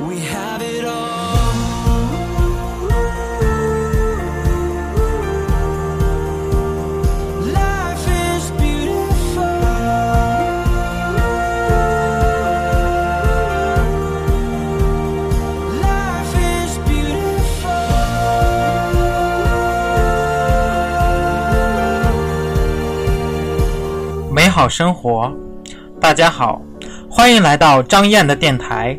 We have it all. Life is beautiful. Life is beautiful. 美好生活，大家好，欢迎来到张燕的电台。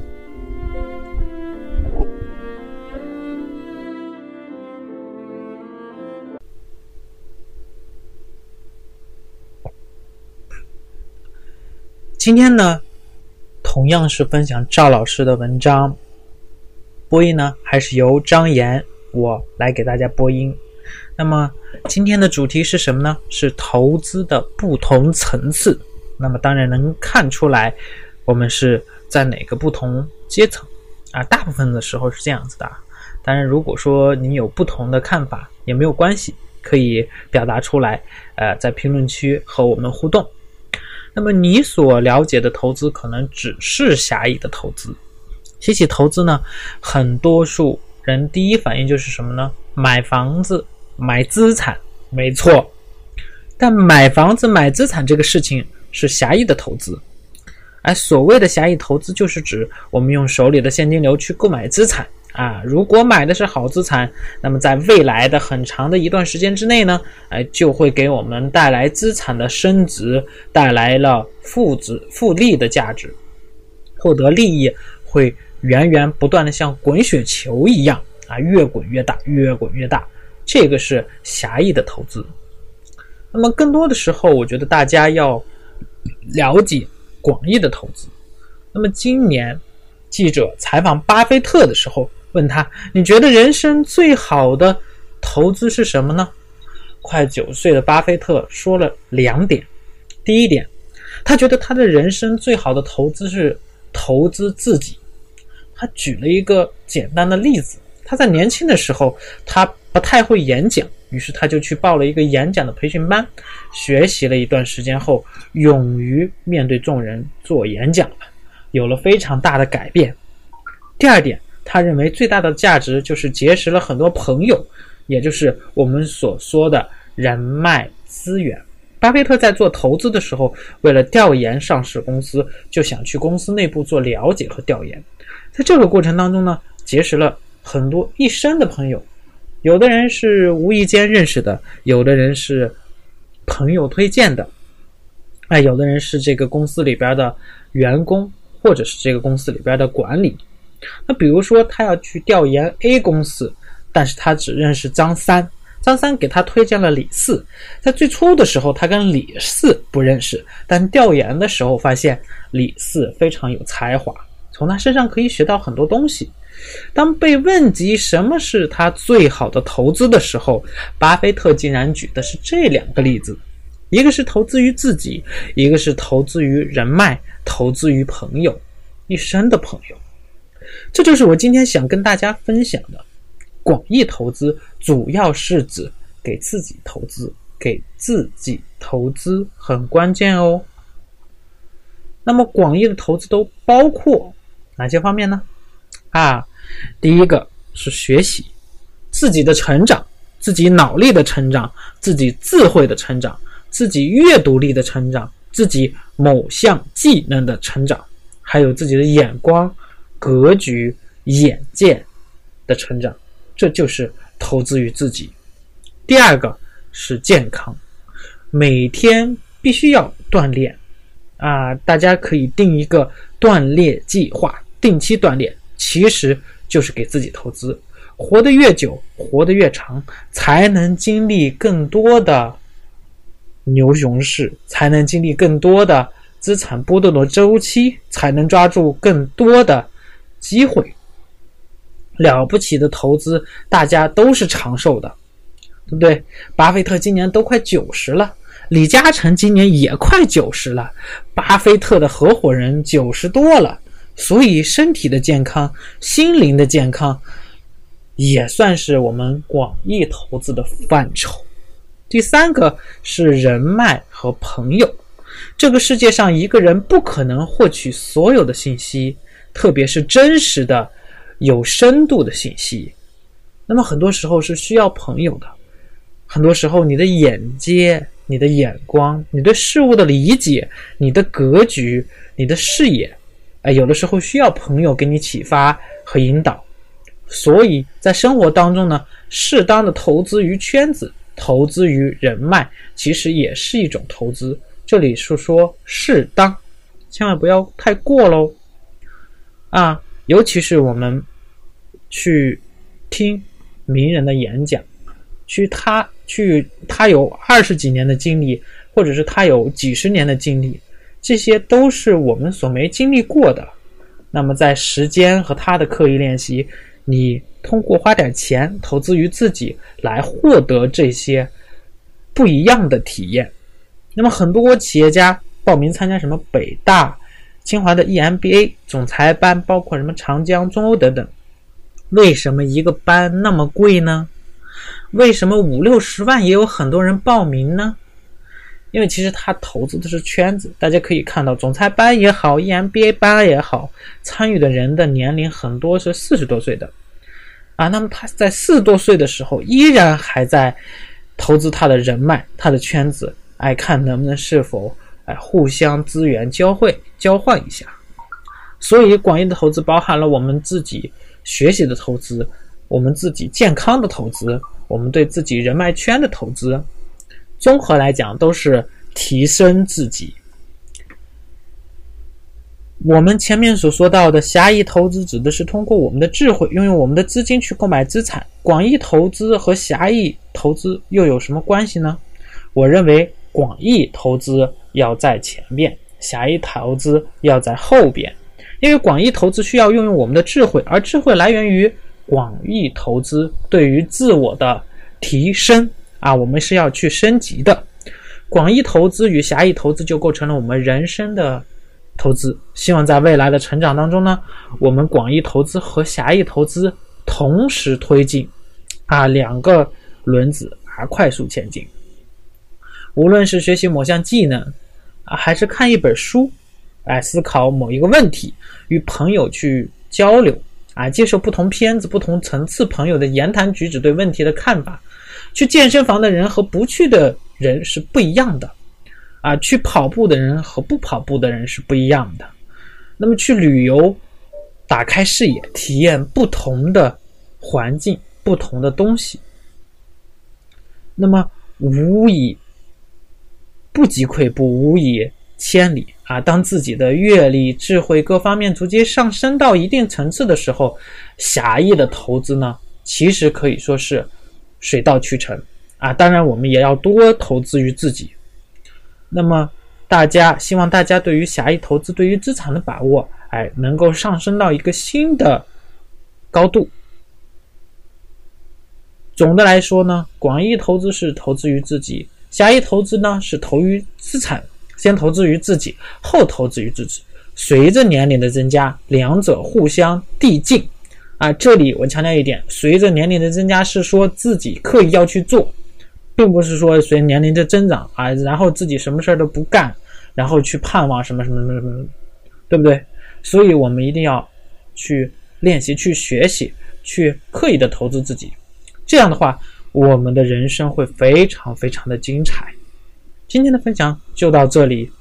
今天呢，同样是分享赵老师的文章，播音呢还是由张岩我来给大家播音。那么今天的主题是什么呢？是投资的不同层次。那么当然能看出来，我们是在哪个不同阶层啊？大部分的时候是这样子的。当然，如果说你有不同的看法也没有关系，可以表达出来，呃，在评论区和我们互动。那么你所了解的投资可能只是狭义的投资。提起投资呢，很多数人第一反应就是什么呢？买房子、买资产，没错。但买房子、买资产这个事情是狭义的投资。而，所谓的狭义投资，就是指我们用手里的现金流去购买资产。啊，如果买的是好资产，那么在未来的很长的一段时间之内呢，哎，就会给我们带来资产的升值，带来了复值、复利的价值，获得利益会源源不断的像滚雪球一样啊，越滚越大，越滚越大。这个是狭义的投资。那么更多的时候，我觉得大家要了解广义的投资。那么今年记者采访巴菲特的时候。问他，你觉得人生最好的投资是什么呢？快九岁的巴菲特说了两点。第一点，他觉得他的人生最好的投资是投资自己。他举了一个简单的例子：他在年轻的时候，他不太会演讲，于是他就去报了一个演讲的培训班，学习了一段时间后，勇于面对众人做演讲了，有了非常大的改变。第二点。他认为最大的价值就是结识了很多朋友，也就是我们所说的人脉资源。巴菲特在做投资的时候，为了调研上市公司，就想去公司内部做了解和调研。在这个过程当中呢，结识了很多一生的朋友，有的人是无意间认识的，有的人是朋友推荐的，哎，有的人是这个公司里边的员工，或者是这个公司里边的管理。那比如说，他要去调研 A 公司，但是他只认识张三，张三给他推荐了李四。在最初的时候，他跟李四不认识，但调研的时候发现李四非常有才华，从他身上可以学到很多东西。当被问及什么是他最好的投资的时候，巴菲特竟然举的是这两个例子：一个是投资于自己，一个是投资于人脉，投资于朋友，一生的朋友。这就是我今天想跟大家分享的。广义投资主要是指给自己投资，给自己投资很关键哦。那么广义的投资都包括哪些方面呢？啊，第一个是学习自己的成长，自己脑力的成长，自己智慧的成长，自己阅读力的成长，自己某项技能的成长，还有自己的眼光。格局、眼界的成长，这就是投资于自己。第二个是健康，每天必须要锻炼啊！大家可以定一个锻炼计划，定期锻炼，其实就是给自己投资。活得越久，活得越长，才能经历更多的牛熊市，才能经历更多的资产波动的周期，才能抓住更多的机会。了不起的投资，大家都是长寿的，对不对？巴菲特今年都快九十了，李嘉诚今年也快九十了，巴菲特的合伙人九十多了，所以身体的健康、心灵的健康，也算是我们广义投资的范畴。第三个是人脉和朋友。这个世界上一个人不可能获取所有的信息，特别是真实的。有深度的信息，那么很多时候是需要朋友的。很多时候，你的眼界、你的眼光、你对事物的理解、你的格局、你的视野，哎，有的时候需要朋友给你启发和引导。所以在生活当中呢，适当的投资于圈子、投资于人脉，其实也是一种投资。这里是说适当，千万不要太过喽。啊，尤其是我们。去听名人的演讲，去他去他有二十几年的经历，或者是他有几十年的经历，这些都是我们所没经历过的。那么在时间和他的刻意练习，你通过花点钱投资于自己来获得这些不一样的体验。那么很多企业家报名参加什么北大、清华的 EMBA 总裁班，包括什么长江、中欧等等。为什么一个班那么贵呢？为什么五六十万也有很多人报名呢？因为其实他投资的是圈子，大家可以看到，总裁班也好，EMBA 班也好，参与的人的年龄很多是四十多岁的啊。那么他在四十多岁的时候，依然还在投资他的人脉、他的圈子，哎，看能不能是否哎互相资源交汇、交换一下。所以，广义的投资包含了我们自己。学习的投资，我们自己健康的投资，我们对自己人脉圈的投资，综合来讲都是提升自己。我们前面所说到的狭义投资，指的是通过我们的智慧，运用我们的资金去购买资产。广义投资和狭义投资又有什么关系呢？我认为广义投资要在前面，狭义投资要在后边。因为广义投资需要运用我们的智慧，而智慧来源于广义投资对于自我的提升啊，我们是要去升级的。广义投资与狭义投资就构成了我们人生的投资。希望在未来的成长当中呢，我们广义投资和狭义投资同时推进，啊，两个轮子啊快速前进。无论是学习某项技能啊，还是看一本书。来思考某一个问题，与朋友去交流啊，接受不同片子、不同层次朋友的言谈举止对问题的看法。去健身房的人和不去的人是不一样的，啊，去跑步的人和不跑步的人是不一样的。那么去旅游，打开视野，体验不同的环境、不同的东西。那么无以不及跬步，无以千里。啊，当自己的阅历、智慧各方面逐渐上升到一定层次的时候，狭义的投资呢，其实可以说是水到渠成啊。当然，我们也要多投资于自己。那么，大家希望大家对于狭义投资、对于资产的把握，哎，能够上升到一个新的高度。总的来说呢，广义投资是投资于自己，狭义投资呢是投于资产。先投资于自己，后投资于自己。随着年龄的增加，两者互相递进。啊，这里我强调一点：随着年龄的增加，是说自己刻意要去做，并不是说随年龄的增长啊，然后自己什么事儿都不干，然后去盼望什么什么什么什么，对不对？所以我们一定要去练习、去学习、去刻意的投资自己。这样的话，我们的人生会非常非常的精彩。今天的分享就到这里。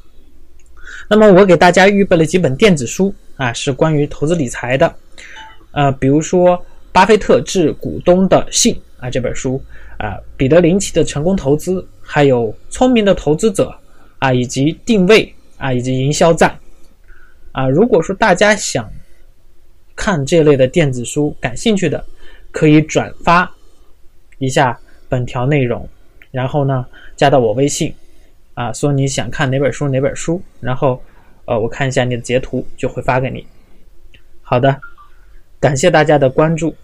那么我给大家预备了几本电子书啊，是关于投资理财的。呃，比如说《巴菲特致股东的信》啊这本书，啊，彼得林奇的成功投资，还有聪明的投资者啊，以及定位啊，以及营销战啊。如果说大家想看这类的电子书，感兴趣的，可以转发一下本条内容，然后呢加到我微信啊，说你想看哪本书哪本书，然后呃我看一下你的截图就会发给你。好的，感谢大家的关注，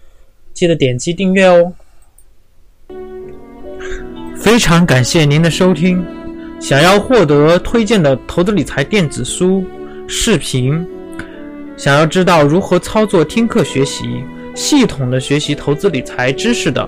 记得点击订阅哦。非常感谢您的收听。想要获得推荐的投资理财电子书、视频，想要知道如何操作听课学习，系统的学习投资理财知识的，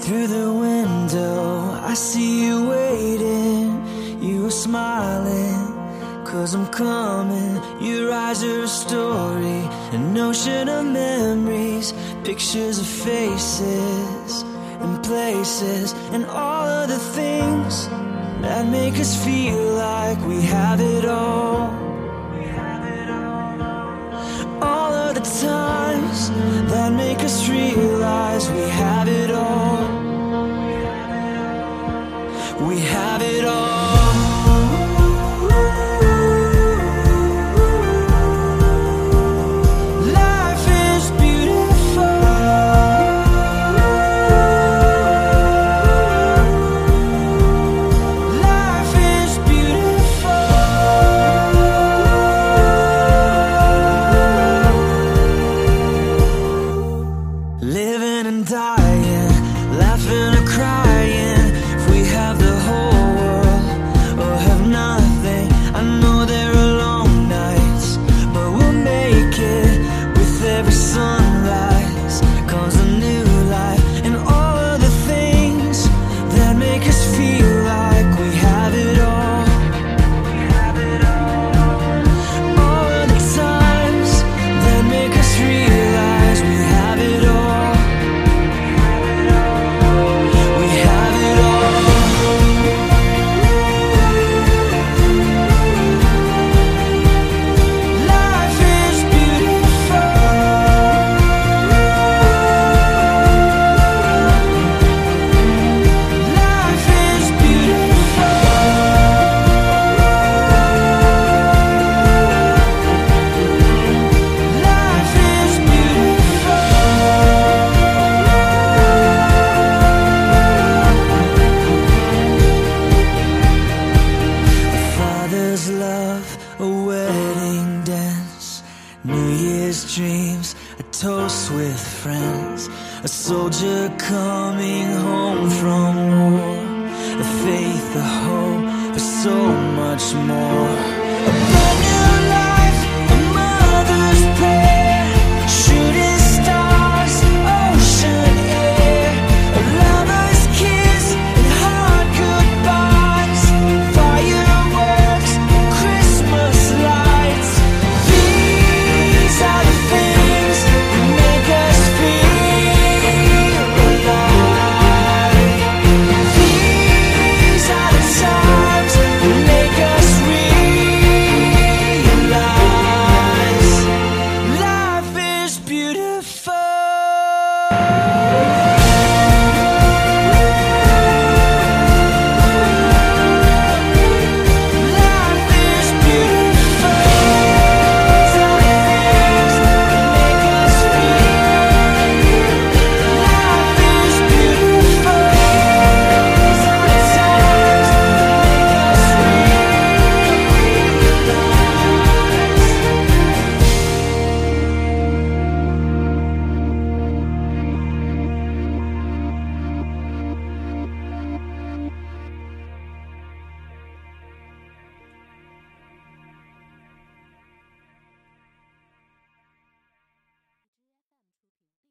Through the window, I see you waiting. You are smiling, cause I'm coming. Your eyes are a story, an ocean of memories, pictures of faces and places, and all of the things that make us feel like we have it all. All of the times that make us realize we have so much more.